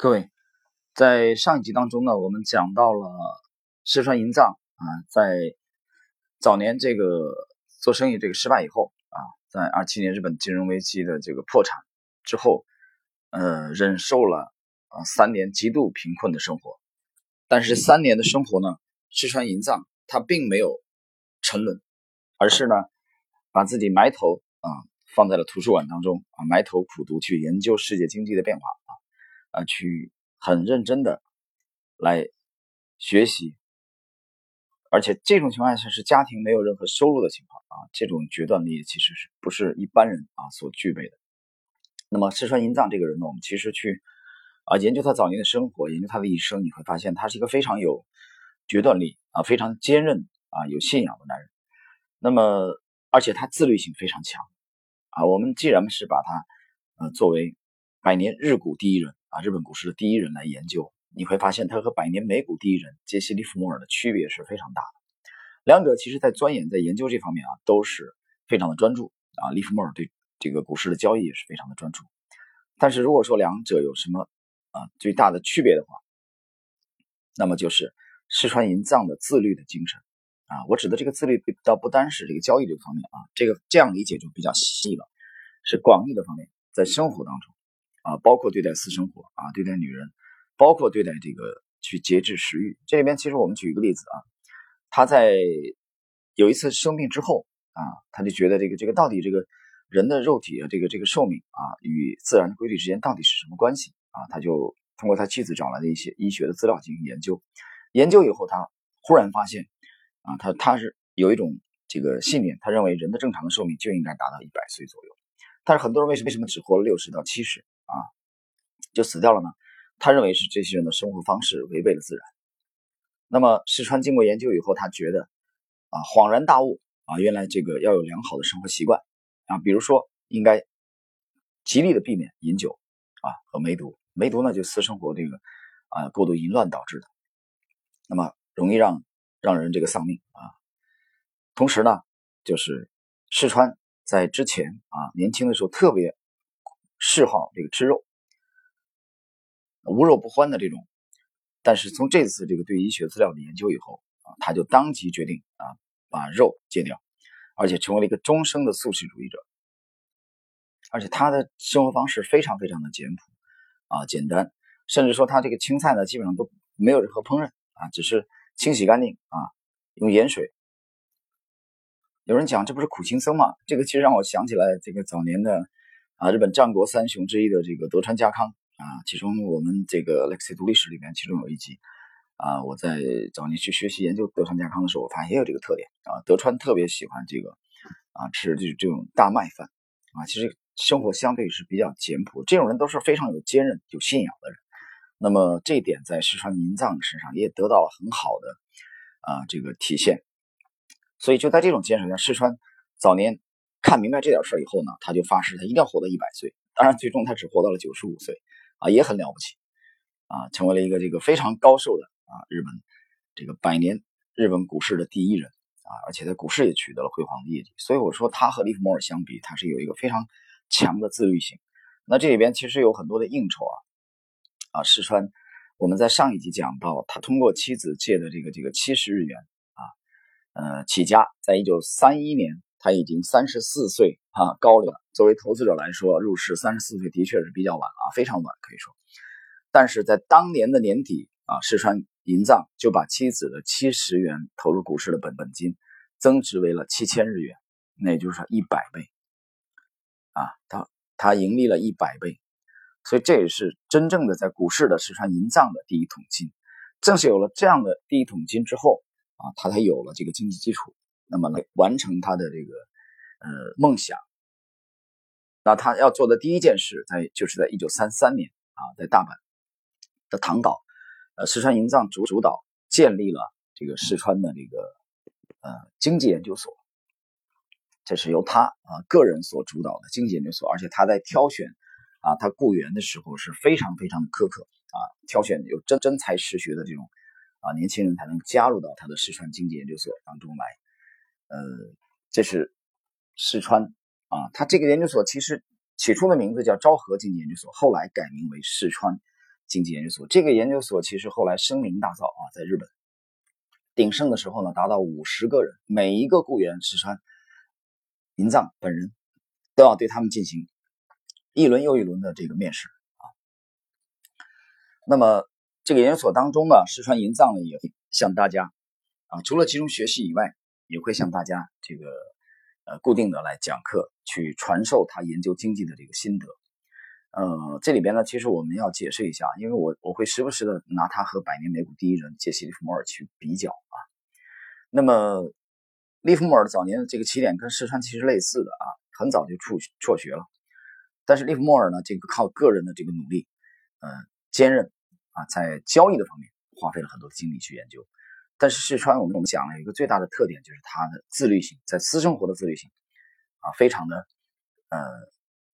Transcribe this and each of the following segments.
各位，在上一集当中呢，我们讲到了四川银藏啊，在早年这个做生意这个失败以后啊，在二七年日本金融危机的这个破产之后，呃，忍受了啊三年极度贫困的生活。但是三年的生活呢，四川银藏它并没有沉沦，而是呢，把自己埋头啊放在了图书馆当中啊，埋头苦读去研究世界经济的变化啊。啊，去很认真的来学习，而且这种情况下是家庭没有任何收入的情况啊，这种决断力其实是不是一般人啊所具备的。那么，四川银藏这个人呢，我们其实去啊研究他早年的生活，研究他的一生，你会发现他是一个非常有决断力啊，非常坚韧啊，有信仰的男人。那么，而且他自律性非常强啊。我们既然是把他呃作为百年日股第一人。啊，日本股市的第一人来研究，你会发现他和百年美股第一人杰西·利弗莫尔的区别是非常大的。两者其实在钻研、在研究这方面啊，都是非常的专注啊。利弗莫尔对这个股市的交易也是非常的专注。但是如果说两者有什么啊最大的区别的话，那么就是石川银藏的自律的精神啊。我指的这个自律倒不单是这个交易这个方面啊，这个这样理解就比较细了，是广义的方面，在生活当中。啊，包括对待私生活啊，对待女人，包括对待这个去节制食欲。这里边其实我们举一个例子啊，他在有一次生病之后啊，他就觉得这个这个到底这个人的肉体啊，这个这个寿命啊，与自然规律之间到底是什么关系啊？他就通过他妻子找来的一些医学的资料进行研究。研究以后，他忽然发现啊，他他是有一种这个信念，他认为人的正常的寿命就应该达到一百岁左右。但是很多人为什么为什么只活了六十到七十？啊，就死掉了呢。他认为是这些人的生活方式违背了自然。那么石川经过研究以后，他觉得啊，恍然大悟啊，原来这个要有良好的生活习惯啊，比如说应该极力的避免饮酒啊和梅毒。梅毒呢，就私生活这个啊过度淫乱导致的，那么容易让让人这个丧命啊。同时呢，就是石川在之前啊年轻的时候特别。嗜好这个吃肉，无肉不欢的这种，但是从这次这个对医学资料的研究以后啊，他就当即决定啊把肉戒掉，而且成为了一个终生的素食主义者。而且他的生活方式非常非常的简朴啊简单，甚至说他这个青菜呢基本上都没有任何烹饪啊，只是清洗干净啊，用盐水。有人讲这不是苦行僧吗？这个其实让我想起来这个早年的。啊，日本战国三雄之一的这个德川家康啊，其中我们这个《Lexi 读历史》里面，其中有一集啊，我在早年去学习研究德川家康的时候，我发现也有这个特点啊，德川特别喜欢这个啊吃这这种大麦饭啊，其实生活相对是比较简朴，这种人都是非常有坚韧、有信仰的人。那么这一点在石川银藏身上也得到了很好的啊这个体现，所以就在这种坚守下，石川早年。看明白这点事儿以后呢，他就发誓他一定要活到一百岁。当然，最终他只活到了九十五岁，啊，也很了不起，啊，成为了一个这个非常高寿的啊日本这个百年日本股市的第一人啊，而且在股市也取得了辉煌的业绩。所以我说他和利弗莫尔相比，他是有一个非常强的自律性。那这里边其实有很多的应酬啊，啊，石川，我们在上一集讲到，他通过妻子借的这个这个七十日元啊，呃，起家，在一九三一年。他已经三十四岁啊，高龄。作为投资者来说，入市三十四岁的确是比较晚啊，非常晚可以说。但是在当年的年底啊，石川银藏就把妻子的七十元投入股市的本本金增值为了七千日元，那也就是说一百倍啊，他他盈利了一百倍。所以这也是真正的在股市的石川银藏的第一桶金。正是有了这样的第一桶金之后啊，他才有了这个经济基础。那么来完成他的这个呃梦想，那他要做的第一件事，在就是在一九三三年啊，在大阪的唐岛，呃，四川营藏主主导建立了这个四川的这个呃经济研究所，这是由他啊个人所主导的经济研究所，而且他在挑选啊他雇员的时候是非常非常的苛刻啊，挑选有真真才实学的这种啊年轻人才能加入到他的四川经济研究所当中来。呃，这是四川啊，他这个研究所其实起初的名字叫昭和经济研究所，后来改名为四川经济研究所。这个研究所其实后来声名大噪啊，在日本鼎盛的时候呢，达到五十个人，每一个雇员石川银藏本人都要对他们进行一轮又一轮的这个面试啊。那么这个研究所当中呢，石川银藏呢也向大家啊，除了集中学习以外，也会向大家这个。呃，固定的来讲课，去传授他研究经济的这个心得。呃，这里边呢，其实我们要解释一下，因为我我会时不时的拿他和百年美股第一人杰西·利弗莫尔去比较啊。那么，利弗莫尔早年的这个起点跟石川其实类似的啊，很早就辍辍学了。但是利弗莫尔呢，这个靠个人的这个努力，呃，坚韧啊，在交易的方面花费了很多精力去研究。但是四川，我们我们讲了一个最大的特点，就是他的自律性，在私生活的自律性啊，非常的呃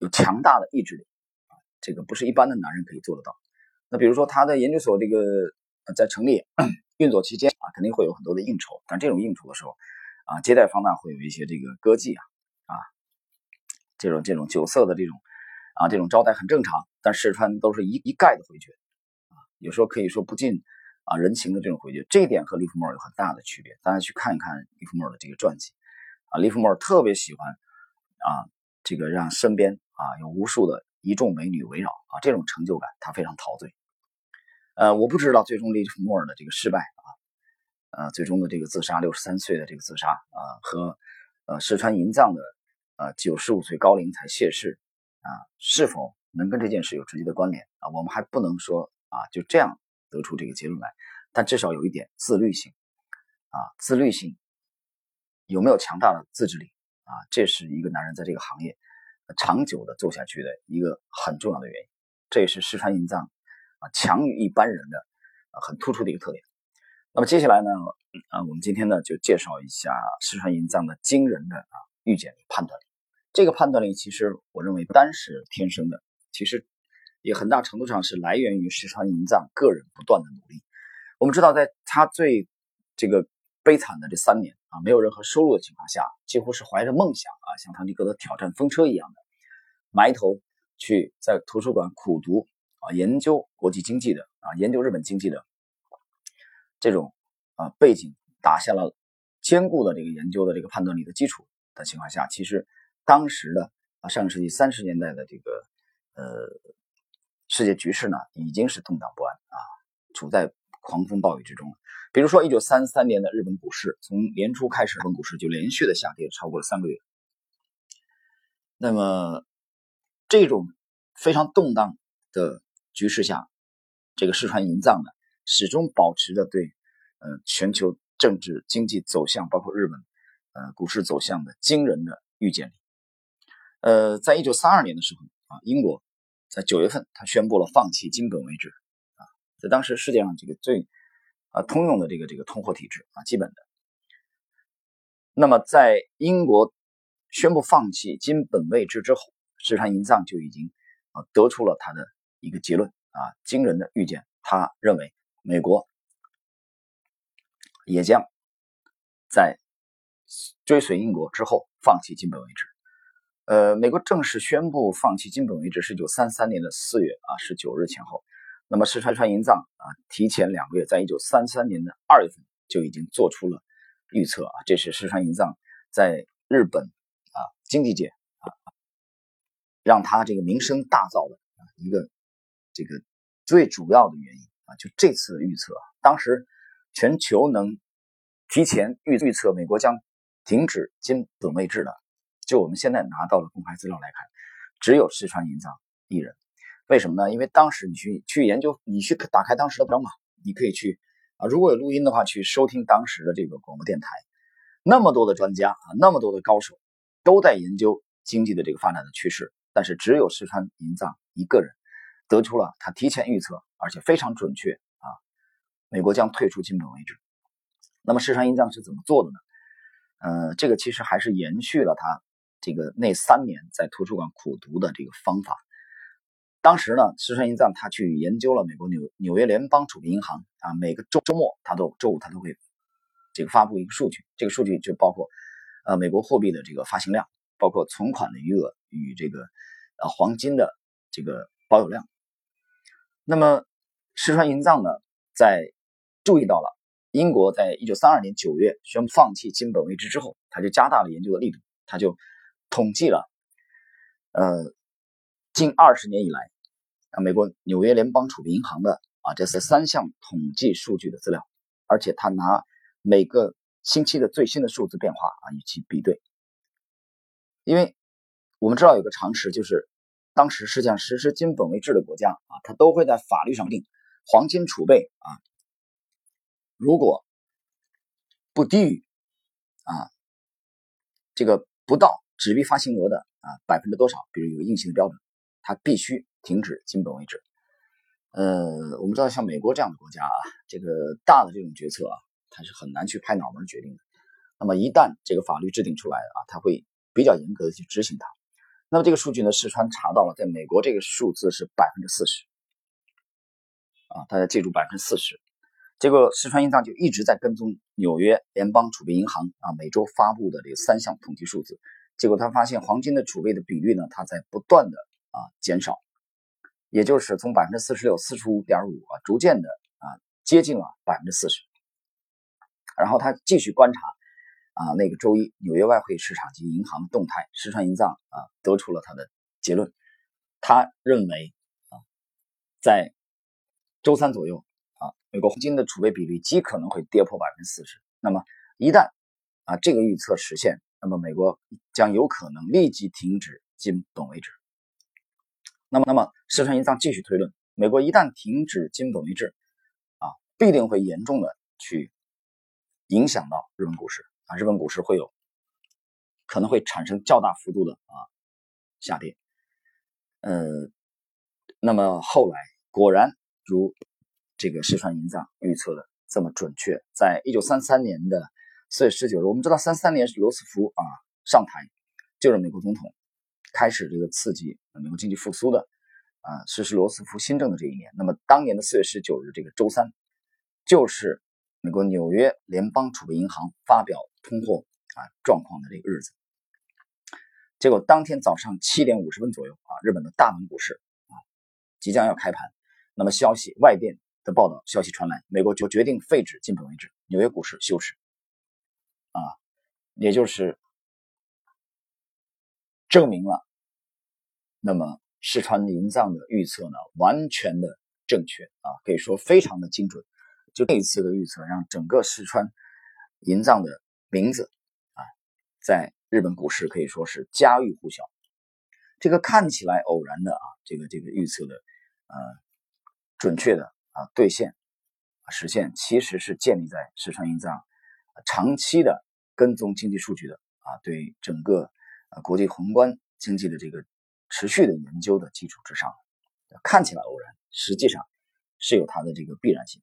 有强大的意志力啊，这个不是一般的男人可以做得到。那比如说他的研究所这个在成立 运作期间啊，肯定会有很多的应酬，但这种应酬的时候啊，接待方面会有一些这个歌妓啊啊，这种这种酒色的这种啊这种招待很正常，但四川都是一一概的回绝啊，有时候可以说不尽。啊，人情的这种回绝，这一点和利弗莫尔有很大的区别。大家去看一看利弗莫尔的这个传记，啊，利弗莫尔特别喜欢啊，这个让身边啊有无数的一众美女围绕啊，这种成就感他非常陶醉。呃，我不知道最终利弗莫尔的这个失败啊，呃，最终的这个自杀，六十三岁的这个自杀啊，和呃石川银藏的呃九十五岁高龄才谢世啊，是否能跟这件事有直接的关联啊？我们还不能说啊，就这样。得出这个结论来，但至少有一点自律性啊，自律性有没有强大的自制力啊？这是一个男人在这个行业长久的做下去的一个很重要的原因。这也是石川银藏啊强于一般人的很突出的一个特点。那么接下来呢，啊，我们今天呢就介绍一下石川银藏的惊人的啊预见、判断力。这个判断力其实我认为不单是天生的，其实。也很大程度上是来源于石川银藏个人不断的努力。我们知道，在他最这个悲惨的这三年啊，没有任何收入的情况下，几乎是怀着梦想啊，像唐吉诃德挑战风车一样的埋头去在图书馆苦读啊，研究国际经济的啊，研究日本经济的这种啊背景，打下了坚固的这个研究的这个判断力的基础的情况下，其实当时的啊上个世纪三十年代的这个呃。世界局势呢，已经是动荡不安啊，处在狂风暴雨之中了。比如说，一九三三年的日本股市，从年初开始，日本股市就连续的下跌超过了三个月。那么，这种非常动荡的局势下，这个四川银藏呢，始终保持着对呃全球政治经济走向，包括日本呃股市走向的惊人的预见力。呃，在一九三二年的时候啊，英国。在九月份，他宣布了放弃金本位制，啊，在当时世界上这个最啊通用的这个这个通货体制啊，基本的。那么在英国宣布放弃金本位制之后，石川银藏就已经啊得出了他的一个结论啊，惊人的预见。他认为美国也将在追随英国之后放弃金本位制。呃，美国正式宣布放弃金本位制是九三三年的四月啊十九日前后。那么石川川银藏啊，提前两个月，在一九三三年的二月份就已经做出了预测啊。这是石川银藏在日本啊经济界啊，让他这个名声大噪的啊一个这个最主要的原因啊。就这次预测，当时全球能提前预预测美国将停止金本位制的。就我们现在拿到的公开资料来看，只有四川银藏一人。为什么呢？因为当时你去去研究，你去打开当时的章嘛，你可以去啊，如果有录音的话，去收听当时的这个广播电台。那么多的专家啊，那么多的高手都在研究经济的这个发展的趋势，但是只有四川银藏一个人得出了他提前预测，而且非常准确啊，美国将退出金本位制。那么四川银藏是怎么做的呢？呃，这个其实还是延续了他。这个那三年在图书馆苦读的这个方法，当时呢，石川银藏他去研究了美国纽纽约联邦储备银行啊，每个周周末他都周五他都会这个发布一个数据，这个数据就包括呃美国货币的这个发行量，包括存款的余额与这个呃黄金的这个保有量。那么石川银藏呢，在注意到了英国在一九三二年九月宣布放弃金本位制之后，他就加大了研究的力度，他就统计了，呃，近二十年以来啊，美国纽约联邦储备银行的啊这是三项统计数据的资料，而且他拿每个星期的最新的数字变化啊与其比对，因为我们知道有个常识，就是当时实际上实施金本位制的国家啊，它都会在法律上定。黄金储备啊，如果不低于啊这个不到纸币发行额的啊百分之多少，比如有硬性的标准，它必须停止金本位制。呃，我们知道像美国这样的国家啊，这个大的这种决策啊，它是很难去拍脑门决定的。那么一旦这个法律制定出来啊，它会比较严格的去执行它。那么这个数据呢，四川查到了，在美国这个数字是百分之四十。啊，大家记住百分之四十，结果四川银藏就一直在跟踪纽约联邦储备银行啊每周发布的这个三项统计数字，结果他发现黄金的储备的比率呢，它在不断的啊减少，也就是从百分之四十六、四十五点五啊，逐渐的啊接近了百分之四十。然后他继续观察啊那个周一纽约外汇市场及银行的动态，石川银藏啊得出了他的结论，他认为啊在周三左右啊，美国黄金的储备比率极可能会跌破百分之四十。那么一旦啊这个预测实现，那么美国将有可能立即停止金本位制。那么，那么石川银藏继续推论，美国一旦停止金本位制，啊，必定会严重的去影响到日本股市啊，日本股市会有可能会产生较大幅度的啊下跌。呃，那么后来果然。如这个石川银藏预测的这么准确，在一九三三年的四月十九日，我们知道三三年是罗斯福啊上台，就是美国总统开始这个刺激美国经济复苏的啊实施罗斯福新政的这一年。那么当年的四月十九日这个周三，就是美国纽约联邦储备银行发表通货啊状况的这个日子。结果当天早上七点五十分左右啊，日本的大门股市啊即将要开盘。那么消息外电的报道消息传来，美国就决定废止金本位制，纽约股市休市，也就是证明了，那么石川银藏的预测呢完全的正确啊，可以说非常的精准。就这一次的预测，让整个石川银藏的名字啊，在日本股市可以说是家喻户晓。这个看起来偶然的啊，这个这个预测的，呃。准确的啊兑现实现，其实是建立在石川银藏长期的跟踪经济数据的啊，对整个啊国际宏观经济的这个持续的研究的基础之上。看起来偶然，实际上是有它的这个必然性。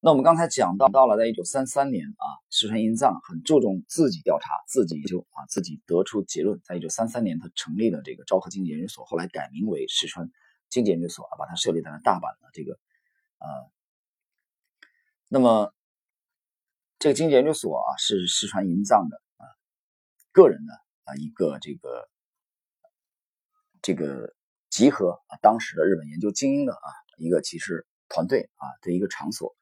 那我们刚才讲到，到了在一九三三年啊，石川银藏很注重自己调查、自己研究啊，自己得出结论。在一九三三年，他成立了这个昭和经济研究所，后来改名为石川。经济研究所啊，把它设立在了大阪的这个，呃，那么这个经济研究所啊，是石川银藏的啊个人的啊一个这个这个集合啊当时的日本研究精英的啊一个其实团队啊的一个场所。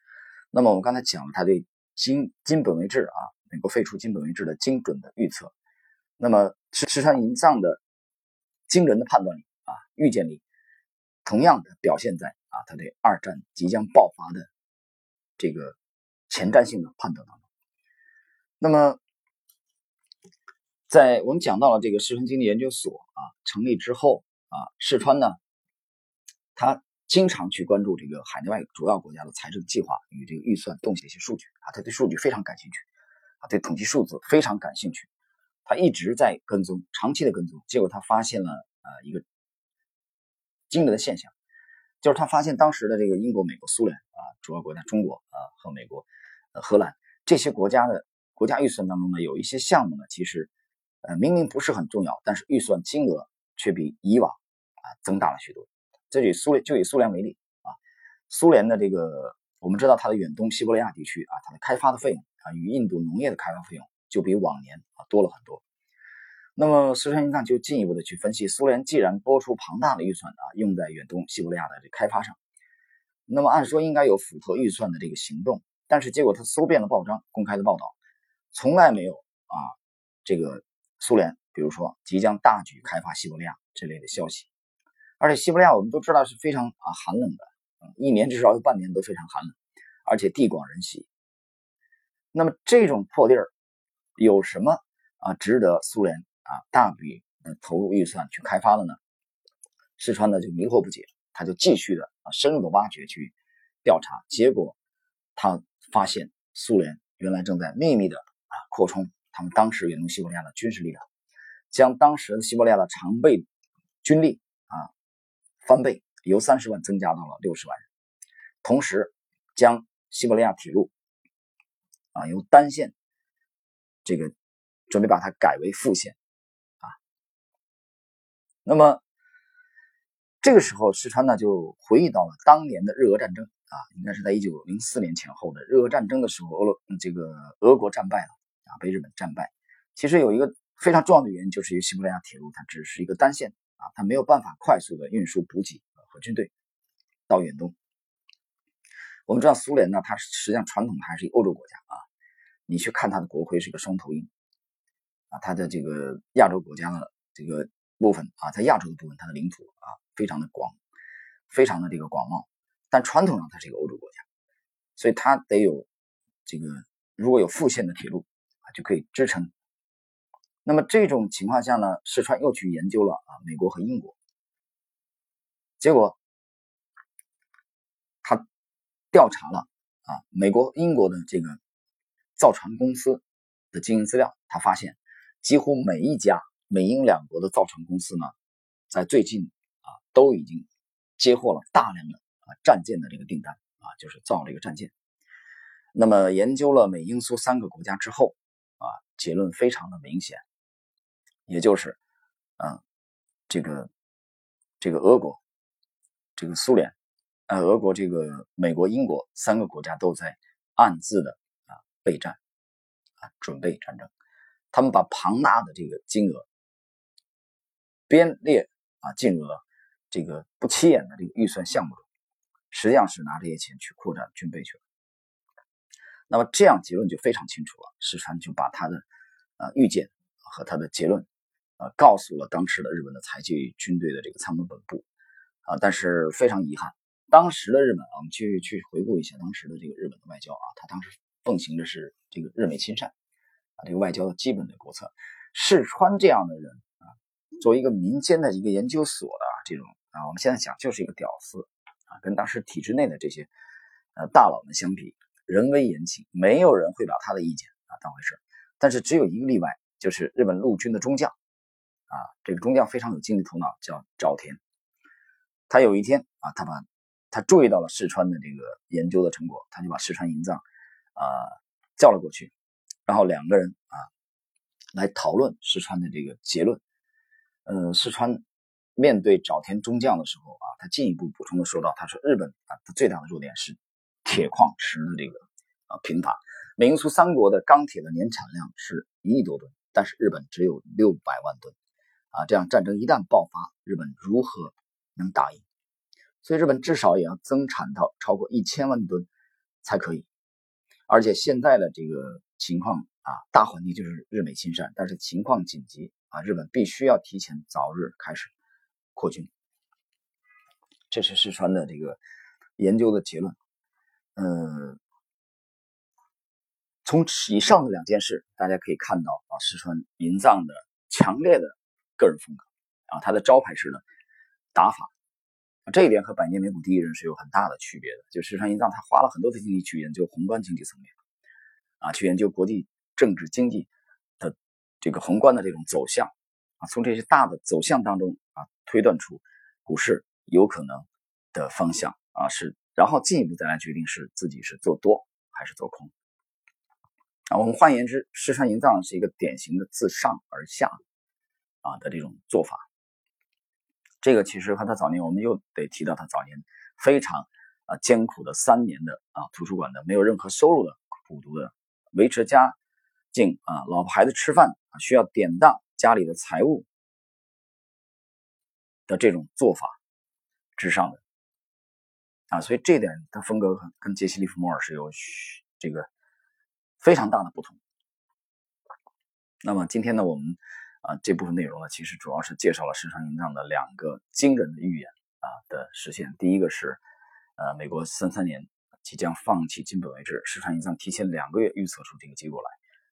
那么我们刚才讲了他对金金本位制啊，美国废除金本位制的精准的预测。那么石石川银藏的惊人的判断力啊，预见力。同样的表现在啊，他对二战即将爆发的这个前瞻性的判断当中。那么，在我们讲到了这个四川经济研究所啊成立之后啊，世川呢，他经常去关注这个海内外主要国家的财政计划与这个预算动向一些数据啊，他对数据非常感兴趣啊，对统计数字非常感兴趣，他一直在跟踪，长期的跟踪，结果他发现了啊一个。惊人的现象，就是他发现当时的这个英国、美国、苏联啊，主要国家中国啊和美国、荷兰这些国家的国家预算当中呢，有一些项目呢，其实呃明明不是很重要，但是预算金额却比以往啊增大了许多。这以苏联就以苏联为例啊，苏联的这个我们知道它的远东西伯利亚地区啊，它的开发的费用啊与印度农业的开发费用就比往年啊多了很多。那么，石川银藏就进一步的去分析，苏联既然拨出庞大的预算啊，用在远东西伯利亚的这开发上，那么按说应该有符合预算的这个行动，但是结果他搜遍了报章公开的报道，从来没有啊这个苏联比如说即将大举开发西伯利亚这类的消息。而且西伯利亚我们都知道是非常啊寒冷的，一年至少有半年都非常寒冷，而且地广人稀。那么这种破地儿有什么啊值得苏联啊大笔的投入预算去开发的呢？石川呢就迷惑不解，他就继续的啊深入的挖掘去调查，结果他发现苏联原来正在秘密的啊扩充他们当时远东西伯利亚的军事力量，将当时的西伯利亚的常备军力啊。翻倍，由三十万增加到了六十万人，同时将西伯利亚铁路啊由单线这个准备把它改为副线啊。那么这个时候，石川呢就回忆到了当年的日俄战争啊，应该是在一九零四年前后的日俄战争的时候，俄罗这个俄国战败了啊，被日本战败。其实有一个非常重要的原因，就是西伯利亚铁路它只是一个单线。啊，它没有办法快速的运输补给和军队到远东。我们知道苏联呢，它实际上传统还是一个欧洲国家啊。你去看它的国徽是一个双头鹰啊，它的这个亚洲国家的这个部分啊，在亚洲的部分，它的领土啊非常的广，非常的这个广袤。但传统上它是一个欧洲国家，所以它得有这个如果有副线的铁路啊，就可以支撑。那么这种情况下呢，石川又去研究了啊，美国和英国，结果他调查了啊，美国、英国的这个造船公司的经营资料，他发现几乎每一家美英两国的造船公司呢，在最近啊都已经接获了大量的战舰的这个订单啊，就是造了一个战舰。那么研究了美英苏三个国家之后啊，结论非常的明显。也就是，嗯，这个这个俄国，这个苏联，呃，俄国这个美国、英国三个国家都在暗自的啊备战，啊准备战争。他们把庞大的这个金额编列啊进入了这个不起眼的这个预算项目中，实际上是拿这些钱去扩展军备去了。那么这样结论就非常清楚了。石川就把他的呃预见和他的结论。呃，告诉了当时的日本的财界军队的这个参谋本部，啊，但是非常遗憾，当时的日本啊，我们去去回顾一下当时的这个日本的外交啊，他当时奉行的是这个日美亲善啊，这个外交的基本的国策。世川这样的人啊，作为一个民间的一个研究所的这种啊，我们现在讲就是一个屌丝跟当时体制内的这些呃大佬们相比，人微言轻，没有人会把他的意见啊当回事。但是只有一个例外，就是日本陆军的中将。啊，这个中将非常有经济头脑，叫沼田。他有一天啊，他把他注意到了四川的这个研究的成果，他就把四川银藏啊叫了过去，然后两个人啊来讨论四川的这个结论。呃，四川面对沼田中将的时候啊，他进一步补充的说到，他说日本啊，他最大的弱点是铁矿石的这个啊贫乏。美英苏三国的钢铁的年产量是一亿多吨，但是日本只有六百万吨。啊，这样战争一旦爆发，日本如何能打赢？所以日本至少也要增产到超过一千万吨才可以。而且现在的这个情况啊，大环境就是日美亲善，但是情况紧急啊，日本必须要提前早日开始扩军。这是四川的这个研究的结论。嗯，从以上的两件事，大家可以看到啊，四川银藏的强烈的。个人风格啊，他的招牌式的打法，这一点和百年美股第一人是有很大的区别的。就石川银藏，他花了很多的精力去研究宏观经济层面啊，去研究国际政治经济的这个宏观的这种走向啊，从这些大的走向当中啊，推断出股市有可能的方向啊，是然后进一步再来决定是自己是做多还是做空啊。我们换言之，石川银藏是一个典型的自上而下。啊的这种做法，这个其实和他早年，我们又得提到他早年非常啊艰苦的三年的啊图书馆的没有任何收入的苦读的维持家境啊老婆孩子吃饭啊需要典当家里的财务这种做法之上的啊，所以这点他风格跟杰西·利弗莫尔是有这个非常大的不同。那么今天呢，我们啊这部分内容呢，其实主要是介绍了市场营藏的两个惊人的预言啊的实现。第一个是呃美国三三年即将放弃金本位制，市场营藏提前两个月预测出这个结果来。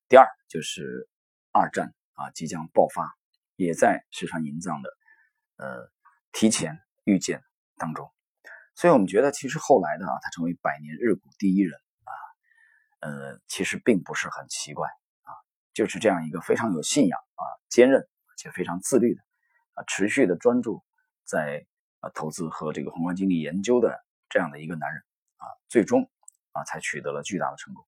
第二就是二战啊即将爆发，也在市场营藏的呃提前预见当中。所以我们觉得，其实后来的啊，他成为百年日股第一人啊，呃，其实并不是很奇怪啊，就是这样一个非常有信仰啊、坚韧且非常自律的啊、持续的专注在啊投资和这个宏观经济研究的这样的一个男人啊，最终啊才取得了巨大的成功。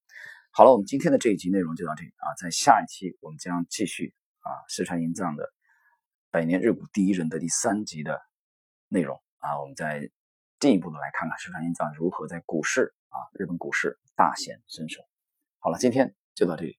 好了，我们今天的这一集内容就到这里啊，在下一期我们将继续啊，四川银藏的百年日股第一人的第三集的内容啊，我们再。进一步的来看看石川英藏如何在股市啊，日本股市大显身手。好了，今天就到这里。